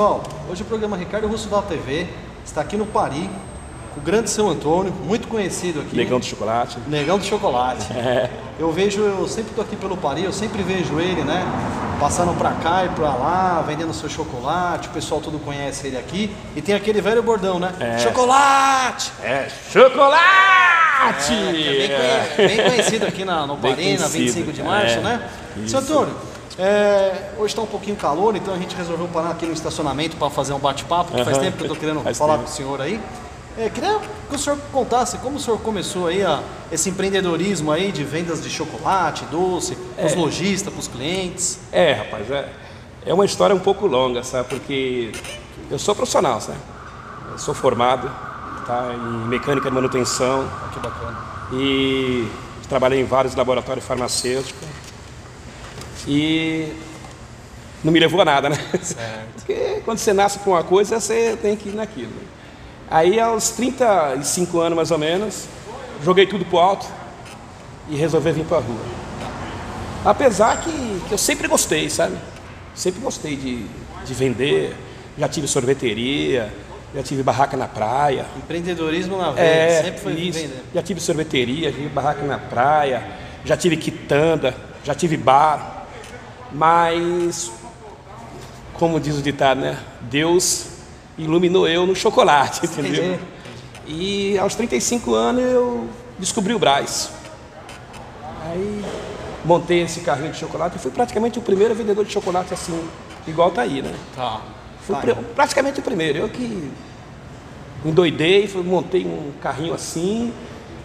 Pessoal, hoje o programa Ricardo Russo da TV está aqui no Paris, com o grande São Antônio, muito conhecido aqui. Negão do chocolate. Negão do chocolate. É. Eu vejo, eu sempre tô aqui pelo Paris, eu sempre vejo ele, né? Passando pra cá e pra lá, vendendo seu chocolate, o pessoal todo conhece ele aqui. E tem aquele velho bordão, né? É. Chocolate! É chocolate! É, é bem, conhe- bem conhecido aqui na, no Paris, na conhecido, 25 de março, é. né? Isso. Seu Antônio, é, hoje está um pouquinho calor, então a gente resolveu parar aqui no estacionamento para fazer um bate-papo, que faz Aham. tempo que eu estou querendo Faz falar tempo. com o senhor aí. É, queria que o senhor contasse como o senhor começou aí a, esse empreendedorismo aí de vendas de chocolate, doce, para os É. lojistas, para os clientes. É, rapaz, é, é uma história um pouco longa, sabe? Porque eu sou profissional, sabe? Eu sou formado tá, em mecânica de manutenção Ah, Que bacana. e trabalhei em vários laboratórios farmacêuticos. E não me levou a nada, né? Certo. Porque quando você nasce com uma coisa, você tem que ir naquilo. Aí, aos 35 anos mais ou menos, joguei tudo pro alto e resolvi vir pra rua. Apesar que, que eu sempre gostei, sabe? Sempre gostei de, de vender. Já tive sorveteria, já tive barraca na praia. Empreendedorismo na venda, É, sempre foi isso. vendendo. Já tive sorveteria, já tive barraca na praia, já tive quitanda, já tive bar. Mas, como diz o ditado, né? Deus iluminou eu no chocolate, entendeu? Entendi. E aos 35 anos eu descobri o Brás. Aí montei esse carrinho de chocolate e fui praticamente o primeiro vendedor de chocolate assim, igual tá aí, né? Tá. Fui Tá. pre- praticamente o primeiro. Eu que endoidei, fui- montei um carrinho assim,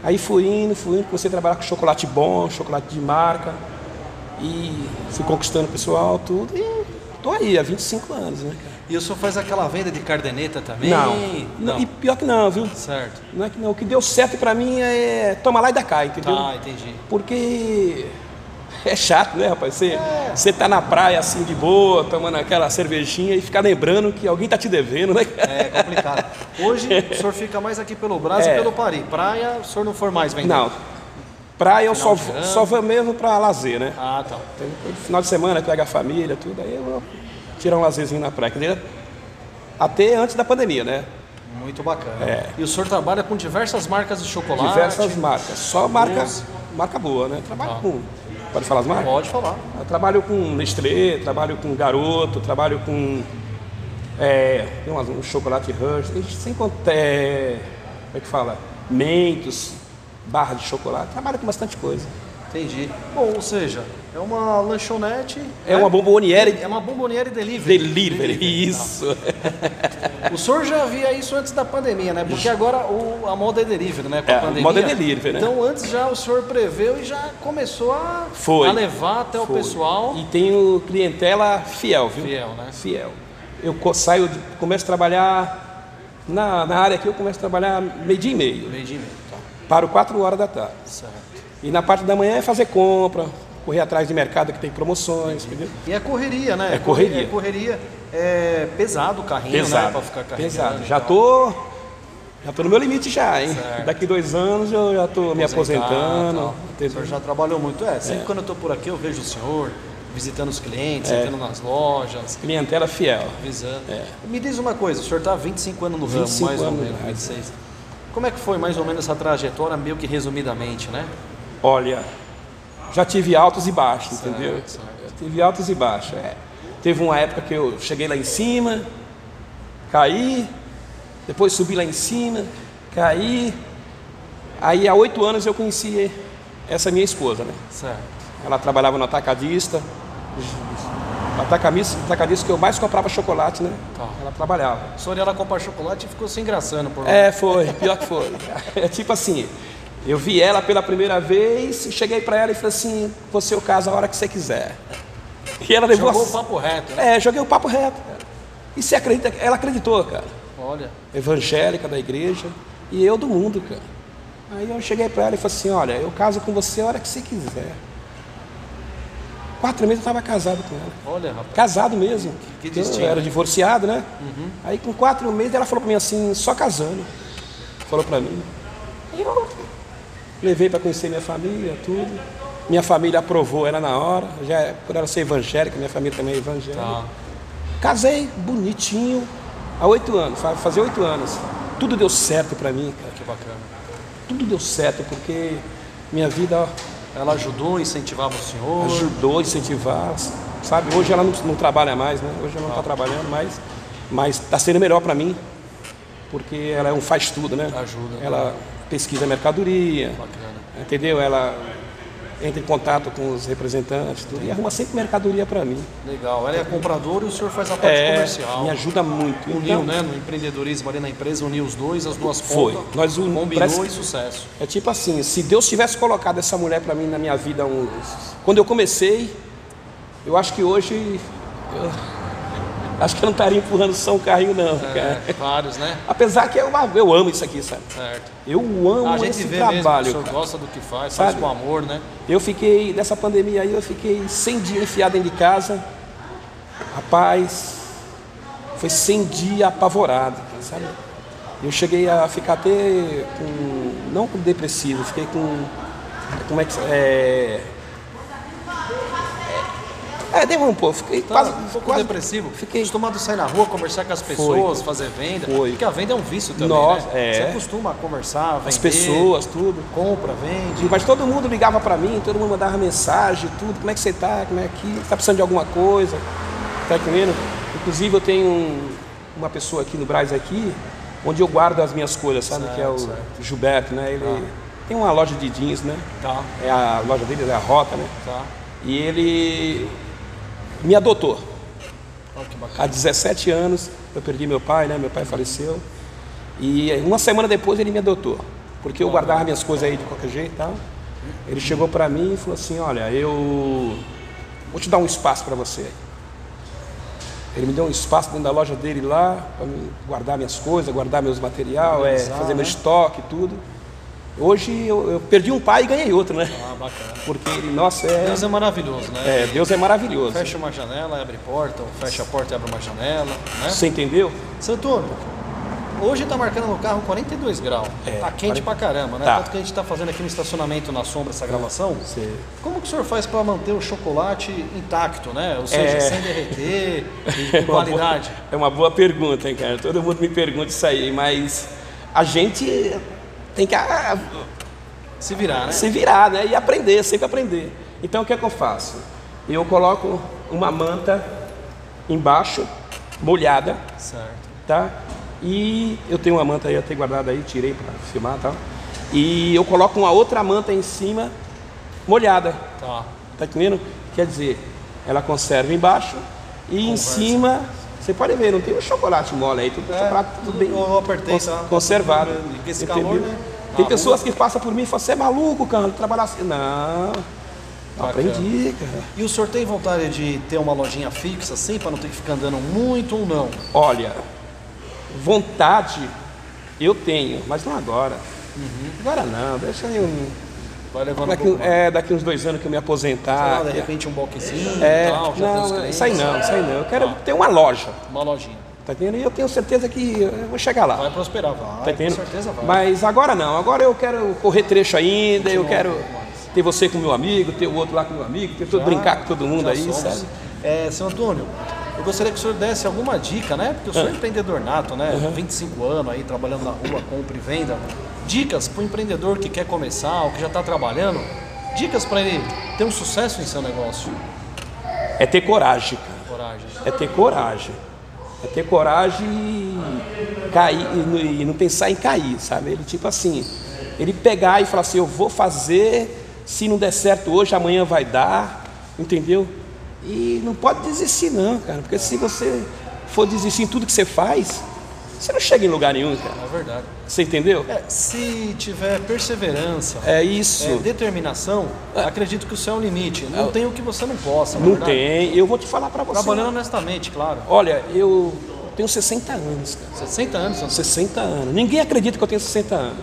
aí fui indo, fui indo, comecei a trabalhar com chocolate bom, chocolate de marca, e fui conquistando o pessoal, tudo, e tô aí há 25 anos, né, cara? E o senhor faz aquela venda de cardeneta também? Não, Não. e pior que não, viu? Certo. Não é que não, o que deu certo pra mim é tomar lá e dar cá, entendeu? Tá, entendi. Porque é chato, né, rapaz? Você, você tá na praia assim de boa, tomando aquela cervejinha e ficar lembrando que alguém tá te devendo, né? É complicado. Hoje o senhor fica mais aqui pelo Brasil É. e pelo Paris. Praia, o senhor não for mais vendendo? Não. Praia eu só, só vou mesmo pra lazer, né? Ah, tá. Final de semana, pega a família, tudo, aí eu vou tirar um lazerzinho na praia. Quer dizer, até antes da pandemia, né? Muito bacana. É. E o senhor trabalha com diversas marcas de chocolate? Diversas marcas. Só marca, marca boa, né? Trabalho Tá. com. Pode falar as marcas? Pode falar. Eu trabalho com Nestlé, trabalho com Garoto, trabalho com é, tem umas- um chocolate Rush, sem contar, é, como é que fala? Mentos, barra de chocolate, trabalho com bastante coisa. Entendi. Bom, ou seja, é uma lanchonete. É né? uma bomboniere É uma bomboniere delivery. delivery, isso. O senhor já via isso antes da pandemia, né? Porque agora o- a moda é delivery, né? Com a É, a pandemia. moda é delivery, né? Então antes já o senhor preveu e já começou a, Foi. a levar até o Foi. pessoal E tenho clientela fiel, viu? fiel, né? Fiel. Eu saio, começo a trabalhar na, na área aqui, eu começo a trabalhar meio dia e meio. Meio dia e meio. Paro quatro horas da tarde. Certo. E na parte da manhã é fazer compra, correr atrás de mercado que tem promoções, entendeu? E é correria, né? É correria. É correria. É pesado o carrinho, né? Pesado. Pra ficar carregando. pesado. Já tô. Já tô no meu limite já, hein? Certo. Daqui dois anos eu já tô me aposentando. O senhor já trabalhou muito. É, sempre quando eu tô por aqui eu vejo o senhor visitando os clientes, É. entrando nas lojas, Clientela fiel. visando. É. Me diz uma coisa, o senhor tá há 25 anos no ramo, 25 mais ou anos, menos, é. 26. Como é que foi mais ou menos essa trajetória, meio que resumidamente, né? Olha, já tive altos e baixos, Certo, entendeu? certo. Já tive altos e baixos. é. Teve uma época que eu cheguei lá em cima, caí, depois subi lá em cima, caí. Aí há oito anos eu conheci essa minha esposa, né? Certo. Ela trabalhava no atacadista, atacadista, que eu mais comprava chocolate, né? Tá. Ela trabalhava. O senhor lá comprar chocolate e ficou se engraçando por lá. É, foi, pior que foi. É tipo assim, eu vi ela pela primeira vez, cheguei pra ela e falei assim, você eu caso a hora que você quiser. E ela levou Jogou o a... papo reto, né? É, joguei o papo reto. E você acredita? Ela acreditou, cara. Olha, Evangélica da igreja e eu do mundo, cara. Aí eu cheguei pra ela e falei assim, olha, eu caso com você a hora que você quiser. Quatro meses eu estava casado com ela. olha, rapaz. Casado mesmo. Que Eu destino. era divorciado, né? Uhum. Aí com quatro meses ela falou pra mim assim, só casando. Falou pra mim. Aí eu levei pra conhecer minha família, tudo. Minha família aprovou ela na hora. Já, por ela ser evangélica, minha família também é evangélica. Tá. Casei bonitinho há oito anos, fazer oito anos. Tudo deu certo para mim, cara. Que bacana. Tudo deu certo porque minha vida ó, Ela ajudou, incentivava o senhor. ajudou a incentivar, sabe? Hoje ela não, não trabalha mais, né? Hoje ela não está trabalhando mais, mas está sendo melhor para mim, porque ela é um faz tudo, né? Ajuda. Ela pesquisa mercadoria, Bacana. entendeu? Ela entra em contato com os representantes, tudo, e arruma sempre mercadoria para mim. Legal. Ela é compradora e o senhor faz a parte É, comercial. me ajuda muito. Uniu, Então, né? No empreendedorismo ali na empresa, uniu os dois, as duas Foi. pontas. Nós uni- combinou e sucesso. É tipo assim, se Deus tivesse colocado essa mulher para mim na minha vida, uns... quando eu comecei, eu acho que hoje, eu... acho que eu não estaria empurrando só um carrinho não, cara. É, vários, né? Apesar que eu, eu amo isso aqui, sabe? Certo. Eu amo A gente esse vê mesmo o trabalho. senhor gosta do que faz, faz Sabe? com amor, né? Eu fiquei, nessa pandemia aí, eu fiquei 100 dias enfiado dentro de casa. Rapaz, foi 100 dias apavorado, sabe? Eu cheguei a ficar até com, não com depressivo, fiquei com, como é que, é... Fiquei Tá quase, um pouco quase- depressivo. Fiquei, Acostumado a sair na rua, conversar com as pessoas, fazer venda. Foi. Porque a venda é um vício também, Nossa, né? é. Você acostuma a conversar, vender, as pessoas, tudo. compra, vende. Mas todo mundo ligava para mim, todo mundo mandava mensagem, tudo, como é que você tá, como é que tá precisando de alguma coisa, tá entendendo? Inclusive eu tenho um- uma pessoa aqui no Braz aqui, onde eu guardo as minhas coisas, sabe? que é o Certo, certo. Ah. Gilberto, né? Ele tem uma loja de jeans, né? Tá, É a loja dele, é a Rota, né? tá. E ele me adotou. Há 17 anos eu perdi meu pai, né? Meu pai faleceu. E uma semana depois ele me adotou. Porque eu guardava minhas coisas aí de qualquer jeito e tal. Ele chegou para mim e falou assim: Olha, eu vou te dar um espaço para você. Ele me deu um espaço dentro da loja dele lá, para guardar minhas coisas, guardar meus material, é, fazer meu né? estoque e tudo. Hoje eu, eu perdi um pai e ganhei outro, né? Ah, bacana. Porque ele, nossa, é, Deus é maravilhoso, né? é, Deus é maravilhoso. Fecha uma janela, abre porta, ou fecha a porta e abre uma janela, né? Você entendeu? Santoro, hoje tá marcando no carro 42 graus. É, tá quente 40 pra caramba, né? Tá. Tanto que a gente tá fazendo aqui no estacionamento na sombra essa gravação. Você- Como que o senhor faz para manter o chocolate intacto, né? Ou seja, É. sem derreter e É com uma qualidade. boa- é uma boa pergunta, hein, cara. Todo mundo me pergunta isso aí, mas a gente tem que ah, Se virar, né? se virar, né? E aprender, sempre aprender. Então o que é que eu faço? Eu coloco uma manta embaixo, molhada, Certo. tá? E eu tenho uma manta aí até guardada aí, tirei para filmar, tá? E eu coloco uma outra manta em cima, molhada. Tá. Tá entendendo? Quer dizer, ela conserva embaixo e em Conversa. cima, você pode ver, não tem um chocolate mole aí, tudo, É, chocolate, tudo bem eu apertei, cons- tá? conservado. E com esse calor, né? Tem Na pessoas que passam por mim e falam, você é maluco, cara, trabalhar assim. Não, aprendi, cara. E o senhor tem vontade de ter uma lojinha fixa assim, para não ter que ficar andando muito ou não? Olha, vontade eu tenho, mas não agora. Uhum. Agora não, deixa eu. Vai levando um Daqui, pouco mais. é, daqui uns dois anos que eu me aposentar. lá, de que- repente um boxezinho é, e tal, já tem os não, isso aí não, isso aí não. Eu quero Ah. ter uma loja. Uma lojinha. Tá entendendo? E eu tenho certeza que eu vou chegar lá. Vai prosperar, vai. Tá com entendendo? certeza vai. Mas agora não, agora eu quero correr trecho ainda, eu quero um mais. ter você com meu amigo, ter o outro lá com meu amigo, ter todo, Já- brincar com todo mundo aí, somos. sabe? É, seu Antônio, eu gostaria que o senhor desse alguma dica, né? Porque eu sou Ah. empreendedor nato, né? 25 anos aí trabalhando na rua, compra e venda. Dicas para o empreendedor que quer começar ou que já está trabalhando. Dicas para ele ter um sucesso em seu negócio. É ter coragem, cara. Coragem. É ter coragem. É ter coragem e cair e não- e não pensar em cair, sabe? Ele tipo assim, ele pegar e falar assim, eu vou fazer, se não der certo hoje, amanhã vai dar, entendeu? E não pode desistir não, cara, porque se você for desistir em tudo que você faz, você não chega em lugar nenhum, cara. É verdade. Você entendeu? É, se tiver perseverança, É isso. é, determinação, acredito que o céu é o limite. Não tem o que você não possa. Não verdade. tem. Eu vou te falar pra você. Trabalhando honestamente, claro. Olha, eu tenho 60 anos, cara. 60 anos, Antônio. 60 anos. Ninguém acredita que eu tenho 60 anos.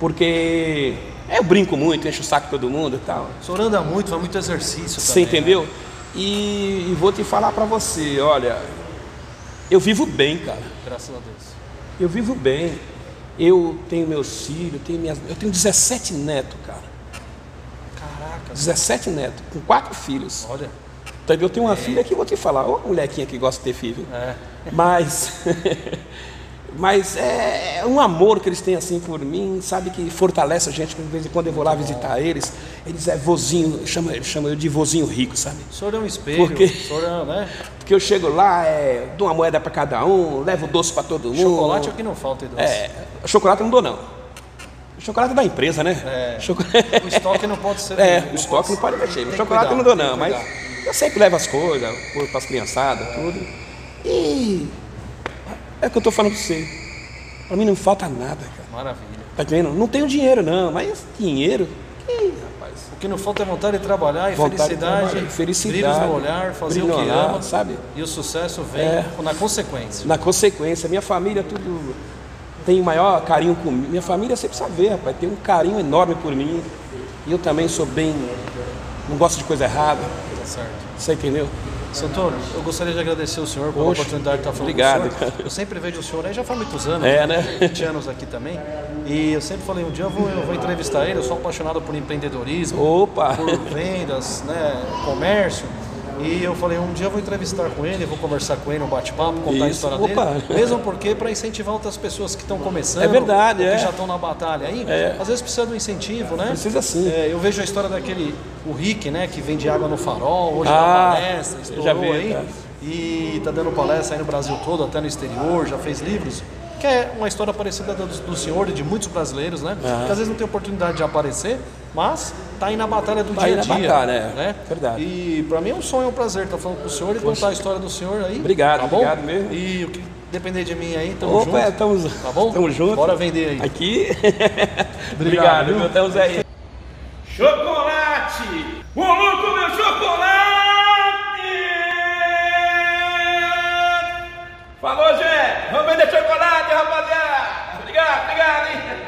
Porque eu brinco muito, encho o saco todo mundo e tal. O senhor anda muito, faz muito exercício Você também. entendeu? né? E, e vou te falar pra você, olha, eu vivo bem, cara. Graças a Deus. Eu vivo bem. Eu tenho meus filhos, tenho minhas, eu tenho 17 netos, cara. Caraca, 17 netos, com quatro filhos. olha. Eu tenho uma filha que eu vou te falar, ô molequinha que gosta de ter filho. É. Mas, mas é um amor que eles têm assim por mim, sabe que fortalece a gente. De vez em quando eu vou lá visitar eles, eles é vozinho, chama, chama eu de vozinho rico, sabe? O senhor é um espelho, Porque- o senhor é, né? Porque eu chego lá, é, dou uma moeda para cada um, levo doce para todo mundo. Chocolate é o que não falta, Edu. É, chocolate eu não dou não. O chocolate é da empresa, né? É. O estoque não pode ser. É, o estoque não pode mexer. Chocolate eu não cuidar, dou não, mas cuidar. eu sempre levo as coisas, para as criançadas, tudo. E é o que eu tô falando para você. Para mim não falta nada, cara. Maravilha. Tá entendendo? Não tenho dinheiro não, mas dinheiro, que rapaz. O que não falta é vontade de trabalhar e Vontade de felicidade, trabalhar, felicidade, brilhos no olhar, fazer o que olhar, ama, sabe? E o sucesso vem É. na consequência. Na consequência, minha família tudo tem o maior carinho comigo. Minha família você precisa ver, rapaz, tem um carinho enorme por mim. E eu também sou bem, não gosto de coisa errada. Tá certo. Você entendeu? Seu Antônio, eu gostaria de agradecer o senhor pela oportunidade de estar falando obrigado, com o senhor. cara. Eu sempre vejo o senhor aí já faz muitos anos, É, né? 20 anos aqui também. E eu sempre falei, um dia eu vou, eu vou entrevistar ele, eu sou apaixonado por empreendedorismo, Opa! por vendas, né, comércio. E eu falei, um dia eu vou entrevistar com ele, vou conversar com ele, um bate-papo, contar a Isso, história opa. dele. Mesmo porque para incentivar outras pessoas que estão começando, É verdade, que é. já estão na batalha aí, É. às vezes precisa de um incentivo, né? Precisa sim. É, eu vejo a história daquele, o Rick, né, que vende água no farol, hoje Ah, dá palestra, eu já estourou vi, aí. tá. E tá dando palestra aí no Brasil todo, até no exterior, já fez livros. Que é uma história parecida do, do senhor e de muitos brasileiros, né? Que às vezes não tem oportunidade de aparecer, mas tá aí na batalha do tá dia a dia. Batalha, é. né? Verdade. E para mim é um sonho, é um prazer estar falando com o senhor e Poxa. contar a história do senhor aí. Obrigado, tá bom? obrigado mesmo. E o que depender de mim aí, tamo Opa, junto. Tamo, tá bom? Tamo junto. Bora vender aí. Aqui. obrigado, meu Tamo é aí. Chocolate! O louco meu chocolate! Falou, Jé? Vamos vender chocolate, rapaziada! Obrigado, obrigado, hein?